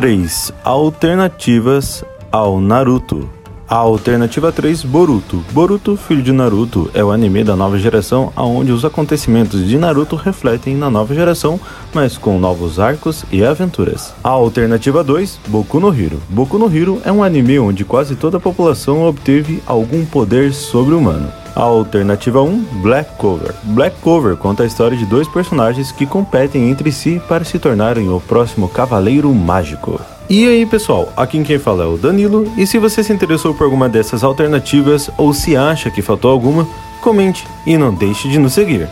3. Alternativas ao Naruto. A alternativa 3, Boruto. Boruto, filho de Naruto, é o anime da nova geração onde os acontecimentos de Naruto refletem na nova geração, mas com novos arcos e aventuras. A alternativa 2, Boku no Hero. Boku no Hero é um anime onde quase toda a população obteve algum poder sobre-humano. Alternativa 1, Black Cover. Black Cover conta a história de dois personagens que competem entre si para se tornarem o próximo Cavaleiro Mágico. E aí pessoal, aqui quem fala é o Danilo, e se você se interessou por alguma dessas alternativas ou se acha que faltou alguma, comente e não deixe de nos seguir.